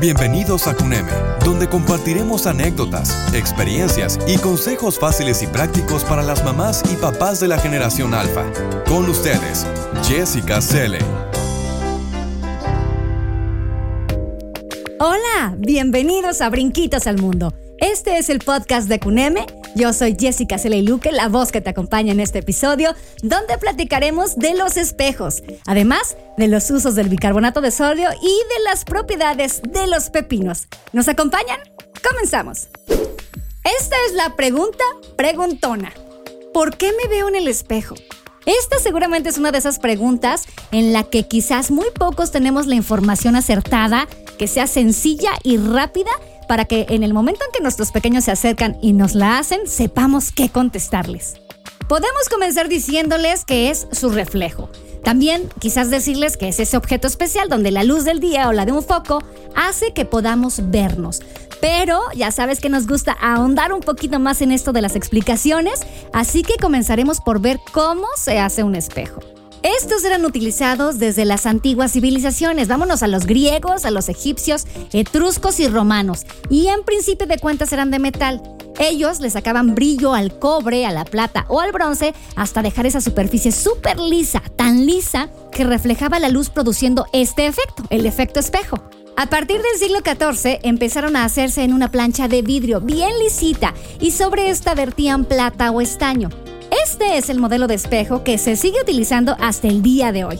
Bienvenidos a CUNEME, donde compartiremos anécdotas, experiencias y consejos fáciles y prácticos para las mamás y papás de la generación alfa. Con ustedes, Jessica Selle. Hola, bienvenidos a Brinquitos al Mundo. Este es el podcast de CUNEME. Yo soy Jessica Luque, la voz que te acompaña en este episodio, donde platicaremos de los espejos, además de los usos del bicarbonato de sodio y de las propiedades de los pepinos. ¿Nos acompañan? Comenzamos. Esta es la pregunta preguntona. ¿Por qué me veo en el espejo? Esta seguramente es una de esas preguntas en la que quizás muy pocos tenemos la información acertada, que sea sencilla y rápida para que en el momento en que nuestros pequeños se acercan y nos la hacen, sepamos qué contestarles. Podemos comenzar diciéndoles que es su reflejo. También quizás decirles que es ese objeto especial donde la luz del día o la de un foco hace que podamos vernos. Pero ya sabes que nos gusta ahondar un poquito más en esto de las explicaciones, así que comenzaremos por ver cómo se hace un espejo. Estos eran utilizados desde las antiguas civilizaciones. Vámonos a los griegos, a los egipcios, etruscos y romanos. Y en principio de cuentas eran de metal. Ellos le sacaban brillo al cobre, a la plata o al bronce hasta dejar esa superficie súper lisa, tan lisa que reflejaba la luz produciendo este efecto, el efecto espejo. A partir del siglo XIV empezaron a hacerse en una plancha de vidrio bien lisita y sobre esta vertían plata o estaño. Este es el modelo de espejo que se sigue utilizando hasta el día de hoy.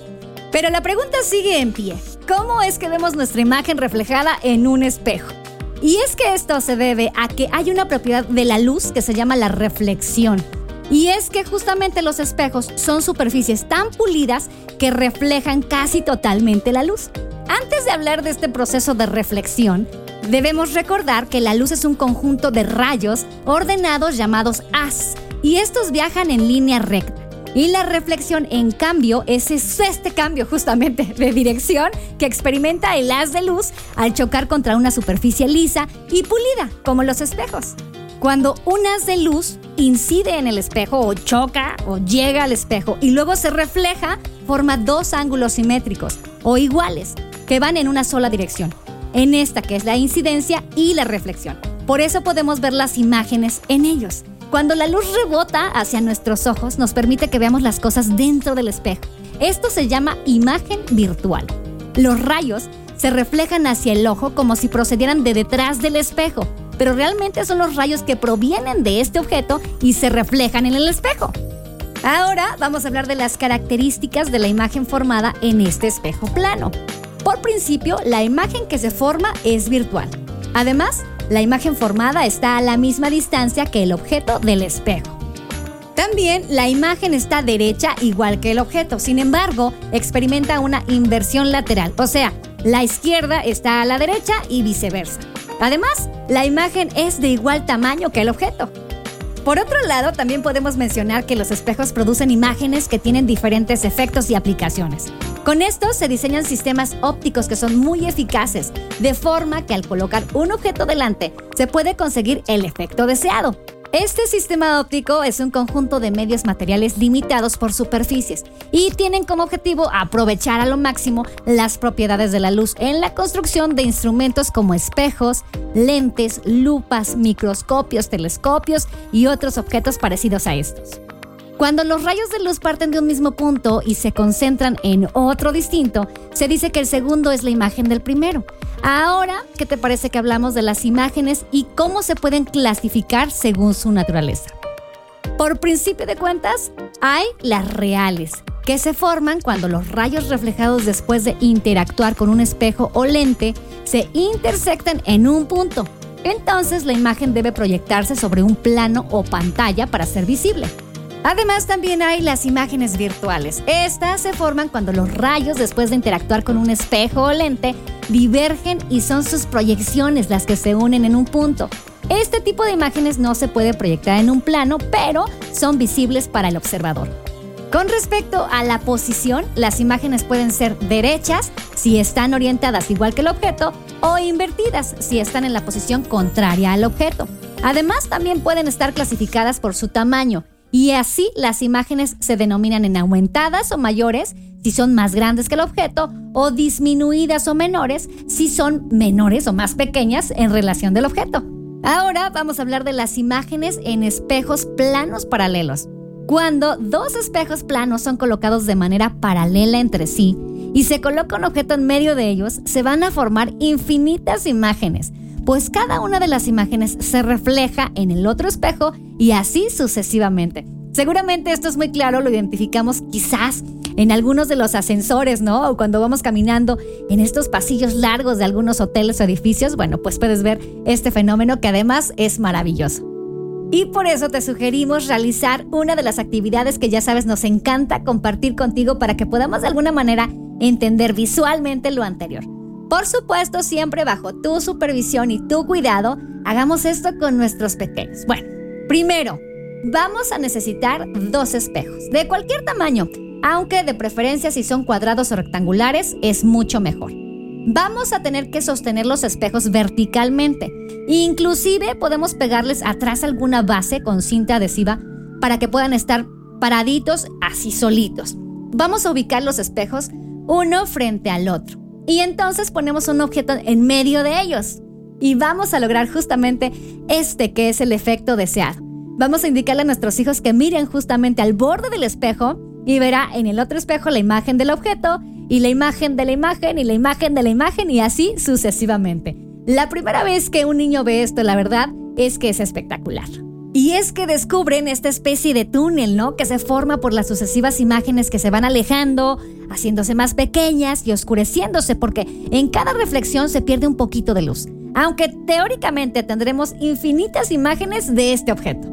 Pero la pregunta sigue en pie. ¿Cómo es que vemos nuestra imagen reflejada en un espejo? Y es que esto se debe a que hay una propiedad de la luz que se llama la reflexión. Y es que justamente los espejos son superficies tan pulidas que reflejan casi totalmente la luz. Antes de hablar de este proceso de reflexión, debemos recordar que la luz es un conjunto de rayos ordenados llamados haz y estos viajan en línea recta. Y la reflexión, en cambio, es este cambio justamente de dirección que experimenta el haz de luz al chocar contra una superficie lisa y pulida, como los espejos. Cuando un haz de luz incide en el espejo o choca o llega al espejo y luego se refleja, forma dos ángulos simétricos o iguales que van en una sola dirección. En esta que es la incidencia y la reflexión. Por eso podemos ver las imágenes en ellos. Cuando la luz rebota hacia nuestros ojos, nos permite que veamos las cosas dentro del espejo. Esto se llama imagen virtual. Los rayos se reflejan hacia el ojo como si procedieran de detrás del espejo, pero realmente son los rayos que provienen de este objeto y se reflejan en el espejo. Ahora vamos a hablar de las características de la imagen formada en este espejo plano. Por principio, la imagen que se forma es virtual. Además, la imagen formada está a la misma distancia que el objeto del espejo. También la imagen está derecha igual que el objeto, sin embargo, experimenta una inversión lateral, o sea, la izquierda está a la derecha y viceversa. Además, la imagen es de igual tamaño que el objeto. Por otro lado, también podemos mencionar que los espejos producen imágenes que tienen diferentes efectos y aplicaciones. Con esto se diseñan sistemas ópticos que son muy eficaces, de forma que al colocar un objeto delante se puede conseguir el efecto deseado. Este sistema óptico es un conjunto de medios materiales limitados por superficies y tienen como objetivo aprovechar a lo máximo las propiedades de la luz en la construcción de instrumentos como espejos, lentes, lupas, microscopios, telescopios y otros objetos parecidos a estos. Cuando los rayos de luz parten de un mismo punto y se concentran en otro distinto, se dice que el segundo es la imagen del primero. Ahora, ¿qué te parece que hablamos de las imágenes y cómo se pueden clasificar según su naturaleza? Por principio de cuentas, hay las reales, que se forman cuando los rayos reflejados después de interactuar con un espejo o lente se intersectan en un punto. Entonces la imagen debe proyectarse sobre un plano o pantalla para ser visible. Además, también hay las imágenes virtuales. Estas se forman cuando los rayos, después de interactuar con un espejo o lente, divergen y son sus proyecciones las que se unen en un punto. Este tipo de imágenes no se puede proyectar en un plano, pero son visibles para el observador. Con respecto a la posición, las imágenes pueden ser derechas si están orientadas igual que el objeto o invertidas si están en la posición contraria al objeto. Además, también pueden estar clasificadas por su tamaño y así las imágenes se denominan en aumentadas o mayores si son más grandes que el objeto o disminuidas o menores si son menores o más pequeñas en relación del objeto. Ahora vamos a hablar de las imágenes en espejos planos paralelos. Cuando dos espejos planos son colocados de manera paralela entre sí y se coloca un objeto en medio de ellos, se van a formar infinitas imágenes, pues cada una de las imágenes se refleja en el otro espejo y así sucesivamente. Seguramente esto es muy claro, lo identificamos quizás en algunos de los ascensores, ¿no? O cuando vamos caminando en estos pasillos largos de algunos hoteles o edificios, bueno, pues puedes ver este fenómeno que además es maravilloso. Y por eso te sugerimos realizar una de las actividades que ya sabes nos encanta compartir contigo para que podamos de alguna manera entender visualmente lo anterior. Por supuesto, siempre bajo tu supervisión y tu cuidado, hagamos esto con nuestros pequeños. Bueno, primero, vamos a necesitar dos espejos, de cualquier tamaño, aunque de preferencia si son cuadrados o rectangulares es mucho mejor. Vamos a tener que sostener los espejos verticalmente. Inclusive podemos pegarles atrás alguna base con cinta adhesiva para que puedan estar paraditos así solitos. Vamos a ubicar los espejos uno frente al otro. Y entonces ponemos un objeto en medio de ellos. Y vamos a lograr justamente este que es el efecto deseado. Vamos a indicarle a nuestros hijos que miren justamente al borde del espejo y verá en el otro espejo la imagen del objeto y la imagen de la imagen y la imagen de la imagen y así sucesivamente. La primera vez que un niño ve esto, la verdad, es que es espectacular. Y es que descubren esta especie de túnel, ¿no? Que se forma por las sucesivas imágenes que se van alejando, haciéndose más pequeñas y oscureciéndose, porque en cada reflexión se pierde un poquito de luz. Aunque teóricamente tendremos infinitas imágenes de este objeto.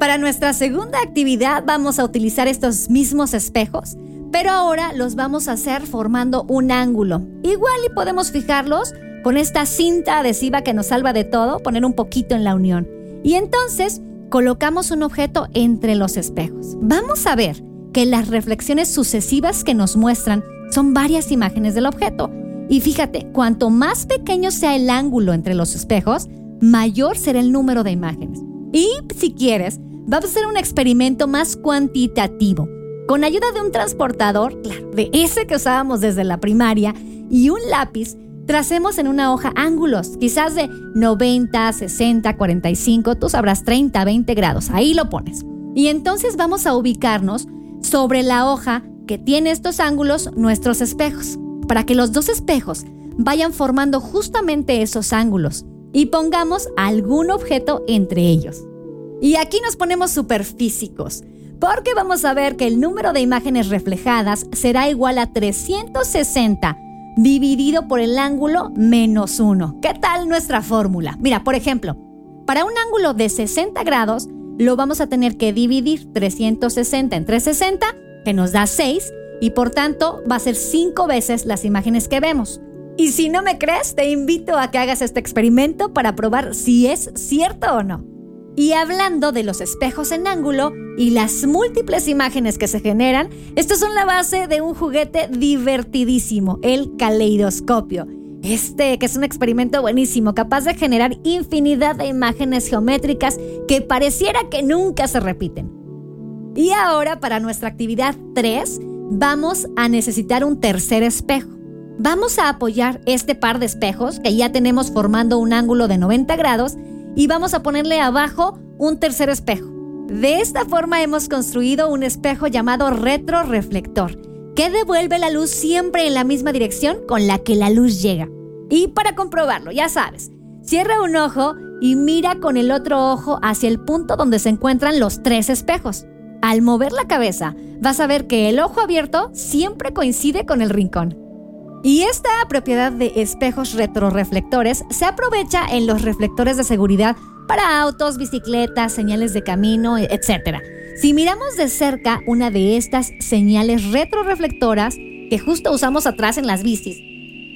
Para nuestra segunda actividad vamos a utilizar estos mismos espejos, pero ahora los vamos a hacer formando un ángulo. Igual y podemos fijarlos con esta cinta adhesiva que nos salva de todo, poner un poquito en la unión. Y entonces colocamos un objeto entre los espejos. Vamos a ver que las reflexiones sucesivas que nos muestran son varias imágenes del objeto. Y fíjate, cuanto más pequeño sea el ángulo entre los espejos, mayor será el número de imágenes. Y si quieres, vamos a hacer un experimento más cuantitativo. Con ayuda de un transportador, claro, de ese que usábamos desde la primaria, y un lápiz, tracemos en una hoja ángulos, quizás de 90, 60, 45, tú sabrás 30, 20 grados, ahí lo pones. Y entonces vamos a ubicarnos sobre la hoja que tiene estos ángulos nuestros espejos, para que los dos espejos vayan formando justamente esos ángulos y pongamos algún objeto entre ellos. Y aquí nos ponemos superfísicos, porque vamos a ver que el número de imágenes reflejadas será igual a 360 dividido por el ángulo menos 1. ¿Qué tal nuestra fórmula? Mira, por ejemplo, para un ángulo de 60 grados, lo vamos a tener que dividir 360 entre 60, que nos da 6, y por tanto va a ser 5 veces las imágenes que vemos. Y si no me crees, te invito a que hagas este experimento para probar si es cierto o no. Y hablando de los espejos en ángulo y las múltiples imágenes que se generan, estos son la base de un juguete divertidísimo, el caleidoscopio. Este, que es un experimento buenísimo, capaz de generar infinidad de imágenes geométricas que pareciera que nunca se repiten. Y ahora, para nuestra actividad 3, vamos a necesitar un tercer espejo. Vamos a apoyar este par de espejos que ya tenemos formando un ángulo de 90 grados y vamos a ponerle abajo un tercer espejo. De esta forma hemos construido un espejo llamado retroreflector, que devuelve la luz siempre en la misma dirección con la que la luz llega. Y para comprobarlo, ya sabes, cierra un ojo y mira con el otro ojo hacia el punto donde se encuentran los tres espejos. Al mover la cabeza, vas a ver que el ojo abierto siempre coincide con el rincón. Y esta propiedad de espejos retroreflectores se aprovecha en los reflectores de seguridad para autos, bicicletas, señales de camino, etc. Si miramos de cerca una de estas señales retroreflectoras que justo usamos atrás en las bicis,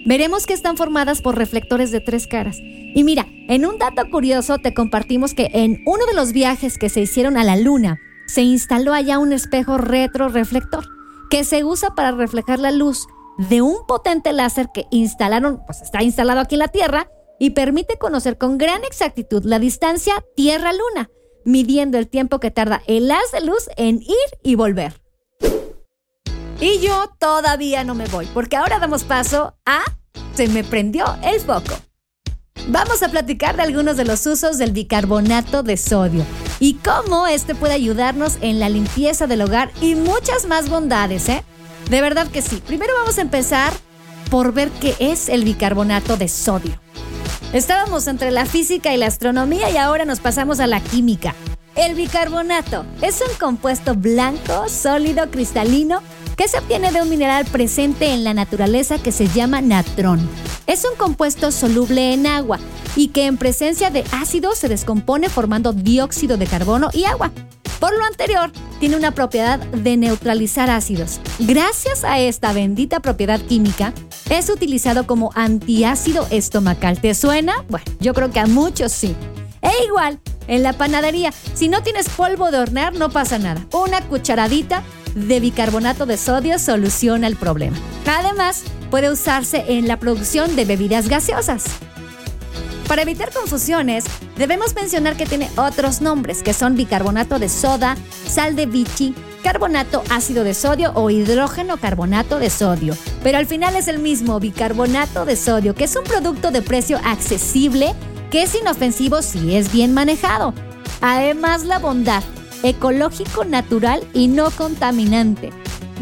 veremos que están formadas por reflectores de tres caras. Y mira, en un dato curioso te compartimos que en uno de los viajes que se hicieron a la Luna, se instaló allá un espejo retroreflector que se usa para reflejar la luz de un potente láser que instalaron, pues está instalado aquí en la Tierra y permite conocer con gran exactitud la distancia Tierra-Luna, midiendo el tiempo que tarda el haz de luz en ir y volver. Y yo todavía no me voy, porque ahora damos paso a... Se me prendió el foco. Vamos a platicar de algunos de los usos del bicarbonato de sodio y cómo este puede ayudarnos en la limpieza del hogar y muchas más bondades, ¿eh? De verdad que sí. Primero vamos a empezar por ver qué es el bicarbonato de sodio. Estábamos entre la física y la astronomía y ahora nos pasamos a la química. El bicarbonato es un compuesto blanco, sólido, cristalino que se obtiene de un mineral presente en la naturaleza que se llama natrón. Es un compuesto soluble en agua y que en presencia de ácido se descompone formando dióxido de carbono y agua. Por lo anterior, tiene una propiedad de neutralizar ácidos. Gracias a esta bendita propiedad química, es utilizado como antiácido estomacal. ¿Te suena? Bueno, yo creo que a muchos sí. E igual, en la panadería, si no tienes polvo de hornear, no pasa nada. Una cucharadita de bicarbonato de sodio soluciona el problema. Además, puede usarse en la producción de bebidas gaseosas. Para evitar confusiones, debemos mencionar que tiene otros nombres, que son bicarbonato de soda, sal de bichi, carbonato ácido de sodio o hidrógeno carbonato de sodio. Pero al final es el mismo bicarbonato de sodio, que es un producto de precio accesible que es inofensivo si es bien manejado. Además, la bondad, ecológico, natural y no contaminante.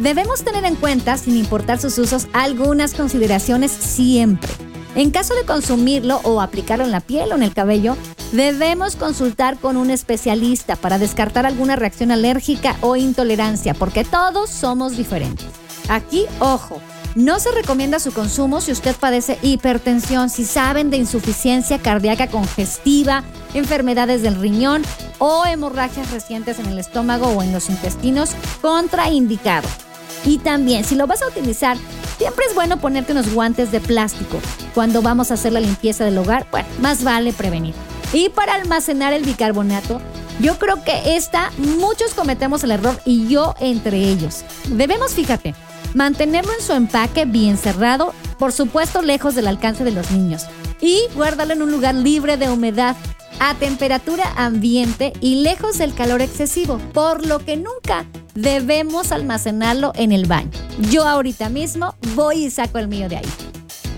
Debemos tener en cuenta, sin importar sus usos, algunas consideraciones siempre. En caso de consumirlo o aplicarlo en la piel o en el cabello, debemos consultar con un especialista para descartar alguna reacción alérgica o intolerancia, porque todos somos diferentes. Aquí, ojo, no se recomienda su consumo si usted padece hipertensión, si saben de insuficiencia cardíaca congestiva, enfermedades del riñón o hemorragias recientes en el estómago o en los intestinos, contraindicado. Y también, si lo vas a utilizar, siempre es bueno ponerte unos guantes de plástico. Cuando vamos a hacer la limpieza del hogar, bueno, más vale prevenir. Y para almacenar el bicarbonato, yo creo que esta muchos cometemos el error y yo entre ellos. Debemos, fíjate, mantenerlo en su empaque bien cerrado, por supuesto lejos del alcance de los niños, y guárdalo en un lugar libre de humedad, a temperatura ambiente y lejos del calor excesivo, por lo que nunca debemos almacenarlo en el baño. Yo ahorita mismo voy y saco el mío de ahí.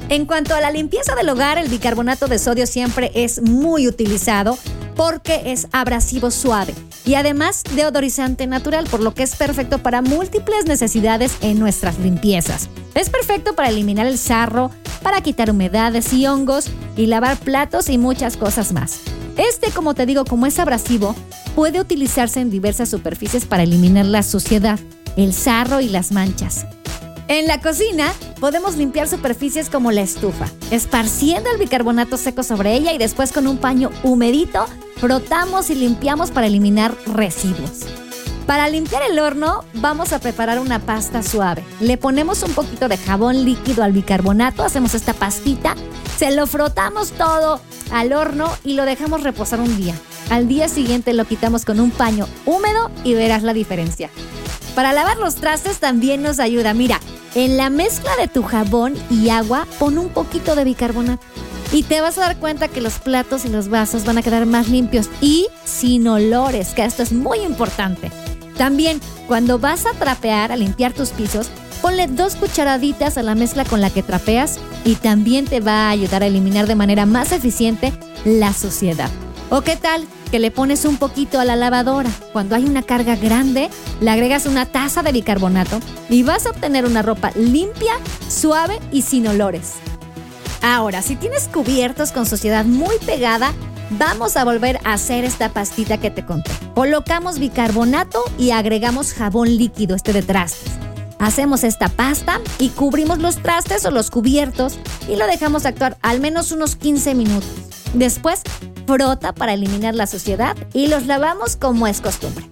En cuanto a la limpieza del hogar, el bicarbonato de sodio siempre es muy utilizado porque es abrasivo suave y además deodorizante natural, por lo que es perfecto para múltiples necesidades en nuestras limpiezas. Es perfecto para eliminar el sarro, para quitar humedades y hongos y lavar platos y muchas cosas más. Este, como te digo, como es abrasivo, puede utilizarse en diversas superficies para eliminar la suciedad, el sarro y las manchas. En la cocina podemos limpiar superficies como la estufa, esparciendo el bicarbonato seco sobre ella y después con un paño humedito frotamos y limpiamos para eliminar residuos. Para limpiar el horno vamos a preparar una pasta suave. Le ponemos un poquito de jabón líquido al bicarbonato, hacemos esta pastita, se lo frotamos todo al horno y lo dejamos reposar un día. Al día siguiente lo quitamos con un paño húmedo y verás la diferencia. Para lavar los trastes también nos ayuda. Mira, en la mezcla de tu jabón y agua pon un poquito de bicarbonato. Y te vas a dar cuenta que los platos y los vasos van a quedar más limpios y sin olores, que esto es muy importante. También, cuando vas a trapear, a limpiar tus pisos, ponle dos cucharaditas a la mezcla con la que trapeas y también te va a ayudar a eliminar de manera más eficiente la suciedad. ¿O qué tal que le pones un poquito a la lavadora? Cuando hay una carga grande, le agregas una taza de bicarbonato y vas a obtener una ropa limpia, suave y sin olores. Ahora, si tienes cubiertos con suciedad muy pegada, vamos a volver a hacer esta pastita que te conté. Colocamos bicarbonato y agregamos jabón líquido, este de trastes. Hacemos esta pasta y cubrimos los trastes o los cubiertos y lo dejamos actuar al menos unos 15 minutos. Después, frota para eliminar la suciedad y los lavamos como es costumbre.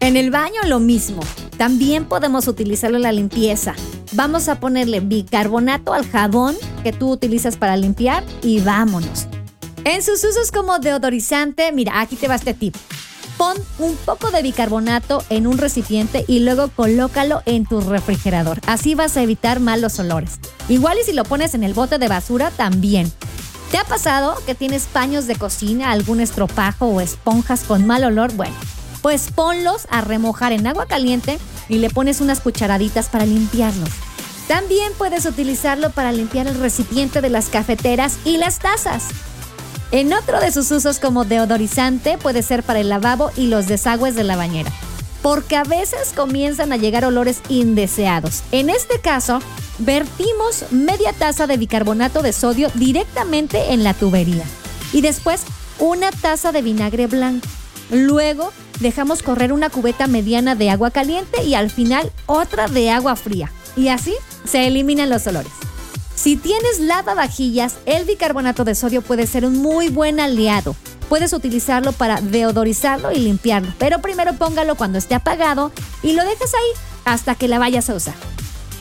En el baño lo mismo. También podemos utilizarlo en la limpieza. Vamos a ponerle bicarbonato al jabón que tú utilizas para limpiar y vámonos. En sus usos como deodorizante, mira, aquí te va este tip. Pon un poco de bicarbonato en un recipiente y luego colócalo en tu refrigerador. Así vas a evitar malos olores. Igual y si lo pones en el bote de basura, también. ¿Te ha pasado que tienes paños de cocina, algún estropajo o esponjas con mal olor? Bueno, pues ponlos a remojar en agua caliente y le pones unas cucharaditas para limpiarlos. También puedes utilizarlo para limpiar el recipiente de las cafeteras y las tazas. En otro de sus usos como deodorizante puede ser para el lavabo y los desagües de la bañera, porque a veces comienzan a llegar olores indeseados. En este caso, vertimos media taza de bicarbonato de sodio directamente en la tubería y después una taza de vinagre blanco. Luego dejamos correr una cubeta mediana de agua caliente y al final otra de agua fría. Y así se eliminan los olores. Si tienes lavavajillas, el bicarbonato de sodio puede ser un muy buen aliado. Puedes utilizarlo para deodorizarlo y limpiarlo, pero primero póngalo cuando esté apagado y lo dejas ahí hasta que la vayas a usar.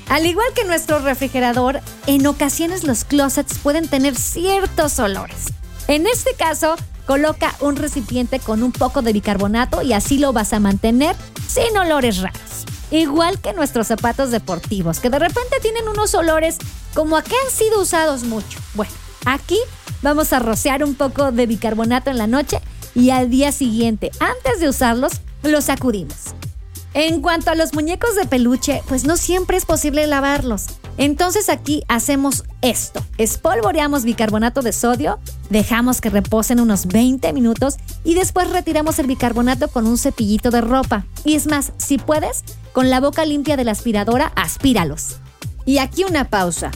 Al igual que nuestro refrigerador, en ocasiones los closets pueden tener ciertos olores. En este caso, coloca un recipiente con un poco de bicarbonato y así lo vas a mantener sin olores raros. Igual que nuestros zapatos deportivos, que de repente tienen unos olores como a que han sido usados mucho. Bueno, aquí vamos a rociar un poco de bicarbonato en la noche y al día siguiente, antes de usarlos, los sacudimos. En cuanto a los muñecos de peluche, pues no siempre es posible lavarlos. Entonces aquí hacemos esto. Espolvoreamos bicarbonato de sodio, dejamos que reposen unos 20 minutos y después retiramos el bicarbonato con un cepillito de ropa. Y es más, si puedes, con la boca limpia de la aspiradora, aspíralos. Y aquí una pausa.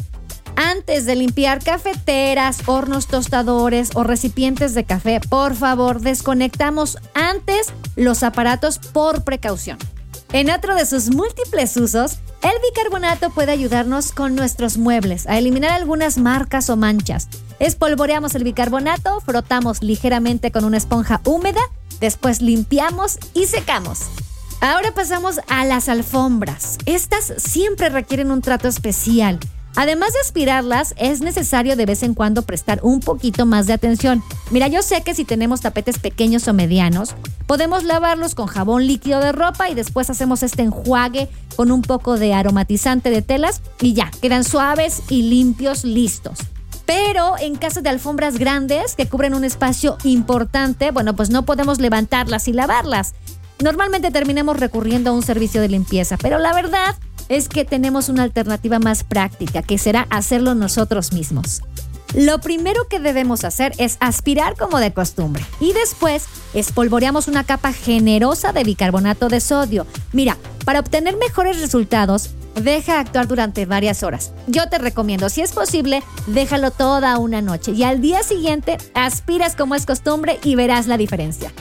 Antes de limpiar cafeteras, hornos tostadores o recipientes de café, por favor, desconectamos antes los aparatos por precaución. En otro de sus múltiples usos, el bicarbonato puede ayudarnos con nuestros muebles a eliminar algunas marcas o manchas. Espolvoreamos el bicarbonato, frotamos ligeramente con una esponja húmeda, después limpiamos y secamos. Ahora pasamos a las alfombras. Estas siempre requieren un trato especial. Además de aspirarlas, es necesario de vez en cuando prestar un poquito más de atención. Mira, yo sé que si tenemos tapetes pequeños o medianos, podemos lavarlos con jabón líquido de ropa y después hacemos este enjuague con un poco de aromatizante de telas y ya, quedan suaves y limpios, listos. Pero en caso de alfombras grandes que cubren un espacio importante, bueno, pues no podemos levantarlas y lavarlas. Normalmente terminamos recurriendo a un servicio de limpieza, pero la verdad es que tenemos una alternativa más práctica, que será hacerlo nosotros mismos. Lo primero que debemos hacer es aspirar como de costumbre y después espolvoreamos una capa generosa de bicarbonato de sodio. Mira, para obtener mejores resultados, deja actuar durante varias horas. Yo te recomiendo, si es posible, déjalo toda una noche y al día siguiente aspiras como es costumbre y verás la diferencia.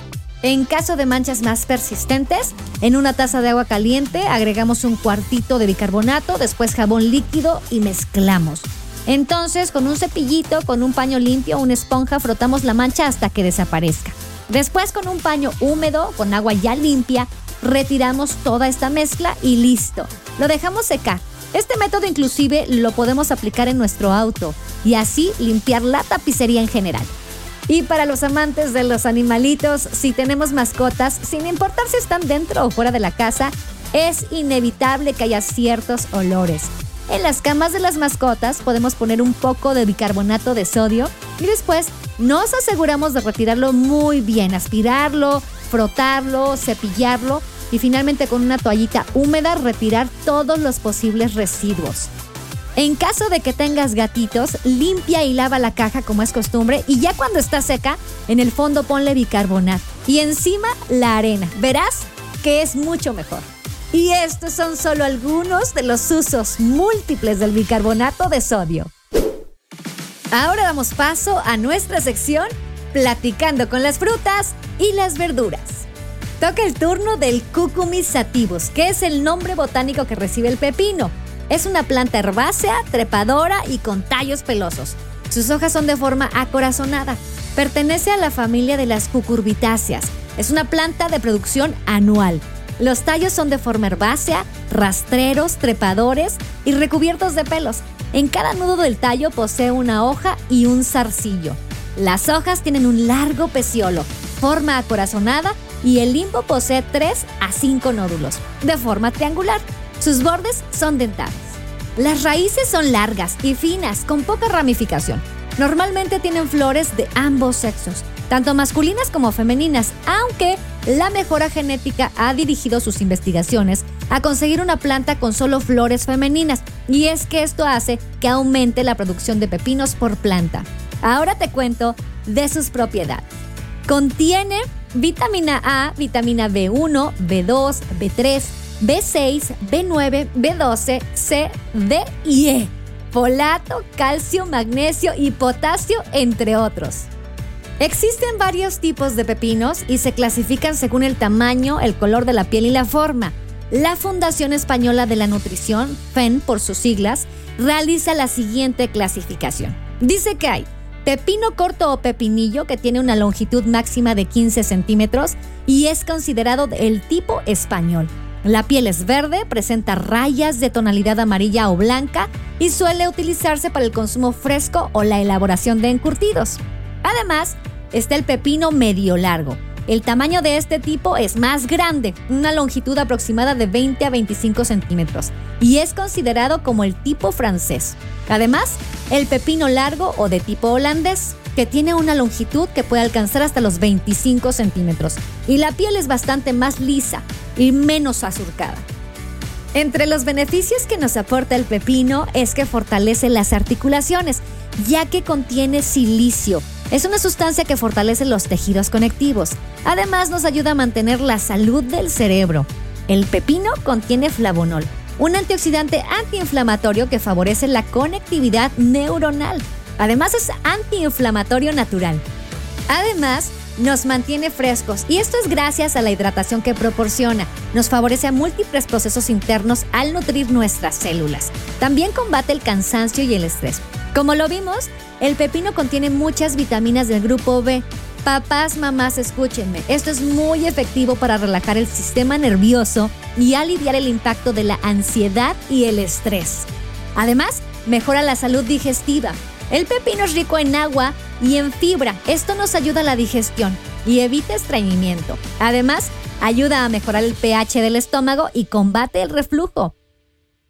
En caso de manchas más persistentes, en una taza de agua caliente agregamos un cuartito de bicarbonato, después jabón líquido y mezclamos. Entonces, con un cepillito, con un paño limpio una esponja, frotamos la mancha hasta que desaparezca. Después, con un paño húmedo, con agua ya limpia, retiramos toda esta mezcla y listo. Lo dejamos secar. Este método inclusive lo podemos aplicar en nuestro auto y así limpiar la tapicería en general. Y para los amantes de los animalitos, si tenemos mascotas, sin importar si están dentro o fuera de la casa, es inevitable que haya ciertos olores. En las camas de las mascotas podemos poner un poco de bicarbonato de sodio y después nos aseguramos de retirarlo muy bien, aspirarlo, frotarlo, cepillarlo y finalmente con una toallita húmeda retirar todos los posibles residuos. En caso de que tengas gatitos, limpia y lava la caja como es costumbre y ya cuando está seca, en el fondo ponle bicarbonato y encima la arena. Verás que es mucho mejor. Y estos son solo algunos de los usos múltiples del bicarbonato de sodio. Ahora damos paso a nuestra sección Platicando con las frutas y las verduras. Toca el turno del Cucumis sativus, que es el nombre botánico que recibe el pepino. Es una planta herbácea, trepadora y con tallos pelosos. Sus hojas son de forma acorazonada. Pertenece a la familia de las cucurbitáceas. Es una planta de producción anual. Los tallos son de forma herbácea, rastreros, trepadores y recubiertos de pelos. En cada nudo del tallo posee una hoja y un zarcillo. Las hojas tienen un largo peciolo, forma acorazonada y el limbo posee 3 a 5 nódulos, de forma triangular. Sus bordes son dentados. Las raíces son largas y finas, con poca ramificación. Normalmente tienen flores de ambos sexos, tanto masculinas como femeninas, aunque la mejora genética ha dirigido sus investigaciones a conseguir una planta con solo flores femeninas. Y es que esto hace que aumente la producción de pepinos por planta. Ahora te cuento de sus propiedades. Contiene vitamina A, vitamina B1, B2, B3, B6, B9, B12, C, D y E. Folato, calcio, magnesio y potasio, entre otros. Existen varios tipos de pepinos y se clasifican según el tamaño, el color de la piel y la forma. La Fundación Española de la Nutrición, FEN por sus siglas, realiza la siguiente clasificación. Dice que hay pepino corto o pepinillo que tiene una longitud máxima de 15 centímetros y es considerado el tipo español. La piel es verde, presenta rayas de tonalidad amarilla o blanca y suele utilizarse para el consumo fresco o la elaboración de encurtidos. Además, está el pepino medio largo. El tamaño de este tipo es más grande, una longitud aproximada de 20 a 25 centímetros, y es considerado como el tipo francés. Además, el pepino largo o de tipo holandés, que tiene una longitud que puede alcanzar hasta los 25 centímetros, y la piel es bastante más lisa y menos azurcada. Entre los beneficios que nos aporta el pepino es que fortalece las articulaciones, ya que contiene silicio, es una sustancia que fortalece los tejidos conectivos. Además nos ayuda a mantener la salud del cerebro. El pepino contiene flavonol, un antioxidante antiinflamatorio que favorece la conectividad neuronal. Además es antiinflamatorio natural. Además, nos mantiene frescos y esto es gracias a la hidratación que proporciona. Nos favorece a múltiples procesos internos al nutrir nuestras células. También combate el cansancio y el estrés. Como lo vimos, el pepino contiene muchas vitaminas del grupo B. Papás, mamás, escúchenme. Esto es muy efectivo para relajar el sistema nervioso y aliviar el impacto de la ansiedad y el estrés. Además, mejora la salud digestiva. El pepino es rico en agua y en fibra. Esto nos ayuda a la digestión y evita estreñimiento. Además, ayuda a mejorar el pH del estómago y combate el reflujo.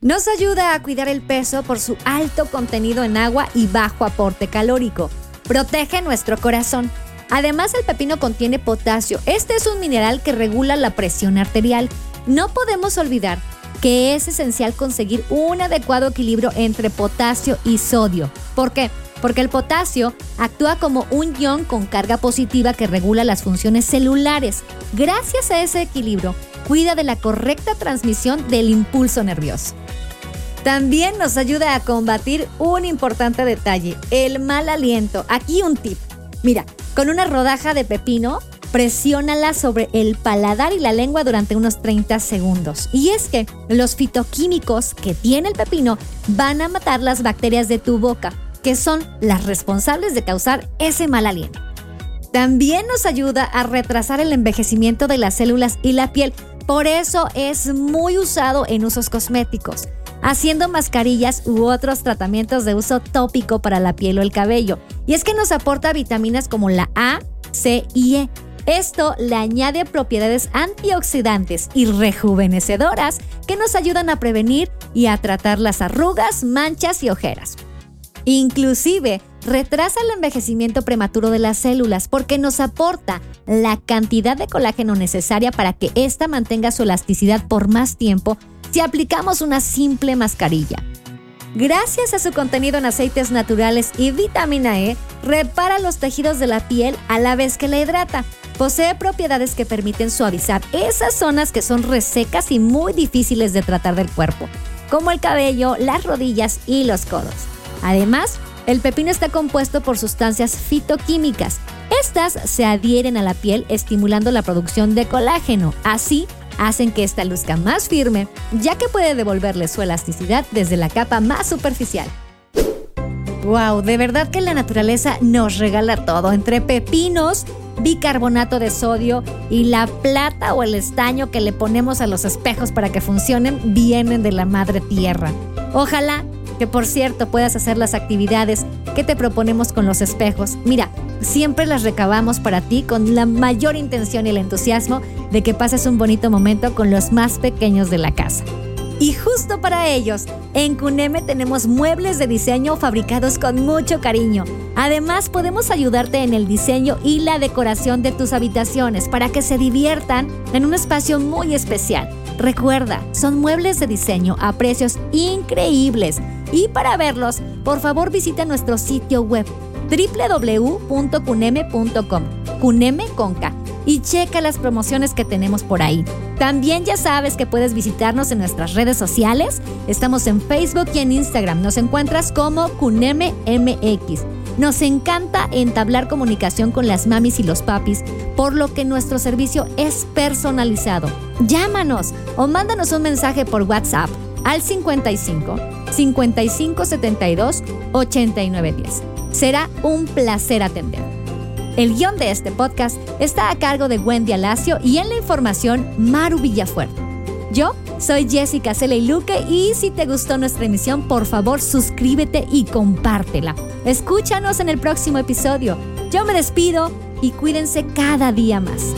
Nos ayuda a cuidar el peso por su alto contenido en agua y bajo aporte calórico. Protege nuestro corazón. Además, el pepino contiene potasio. Este es un mineral que regula la presión arterial. No podemos olvidar que es esencial conseguir un adecuado equilibrio entre potasio y sodio. ¿Por qué? Porque el potasio actúa como un ion con carga positiva que regula las funciones celulares. Gracias a ese equilibrio, cuida de la correcta transmisión del impulso nervioso. También nos ayuda a combatir un importante detalle, el mal aliento. Aquí un tip. Mira, con una rodaja de pepino, presiónala sobre el paladar y la lengua durante unos 30 segundos. Y es que los fitoquímicos que tiene el pepino van a matar las bacterias de tu boca, que son las responsables de causar ese mal aliento. También nos ayuda a retrasar el envejecimiento de las células y la piel, por eso es muy usado en usos cosméticos haciendo mascarillas u otros tratamientos de uso tópico para la piel o el cabello. Y es que nos aporta vitaminas como la A, C y E. Esto le añade propiedades antioxidantes y rejuvenecedoras que nos ayudan a prevenir y a tratar las arrugas, manchas y ojeras. Inclusive, retrasa el envejecimiento prematuro de las células porque nos aporta la cantidad de colágeno necesaria para que ésta mantenga su elasticidad por más tiempo si aplicamos una simple mascarilla. Gracias a su contenido en aceites naturales y vitamina E, repara los tejidos de la piel a la vez que la hidrata. Posee propiedades que permiten suavizar esas zonas que son resecas y muy difíciles de tratar del cuerpo, como el cabello, las rodillas y los codos. Además, el pepino está compuesto por sustancias fitoquímicas. Estas se adhieren a la piel estimulando la producción de colágeno. Así, hacen que esta luzca más firme, ya que puede devolverle su elasticidad desde la capa más superficial. ¡Wow! De verdad que la naturaleza nos regala todo, entre pepinos, bicarbonato de sodio y la plata o el estaño que le ponemos a los espejos para que funcionen vienen de la madre tierra. Ojalá que por cierto puedas hacer las actividades que te proponemos con los espejos. Mira, siempre las recabamos para ti con la mayor intención y el entusiasmo de que pases un bonito momento con los más pequeños de la casa. Y justo para ellos, en Cuneme tenemos muebles de diseño fabricados con mucho cariño. Además, podemos ayudarte en el diseño y la decoración de tus habitaciones para que se diviertan en un espacio muy especial. Recuerda, son muebles de diseño a precios increíbles y para verlos, por favor visita nuestro sitio web www.cuneme.com, Cuneme con y checa las promociones que tenemos por ahí. También ya sabes que puedes visitarnos en nuestras redes sociales. Estamos en Facebook y en Instagram. Nos encuentras como Cuneme MX. Nos encanta entablar comunicación con las mamis y los papis, por lo que nuestro servicio es personalizado. Llámanos o mándanos un mensaje por WhatsApp al 55 55 72 89 10. Será un placer atender. El guion de este podcast está a cargo de Wendy Alacio y en la información Maru Villafuerte. Yo soy Jessica Cele Luque y si te gustó nuestra emisión, por favor suscríbete y compártela. Escúchanos en el próximo episodio. Yo me despido y cuídense cada día más.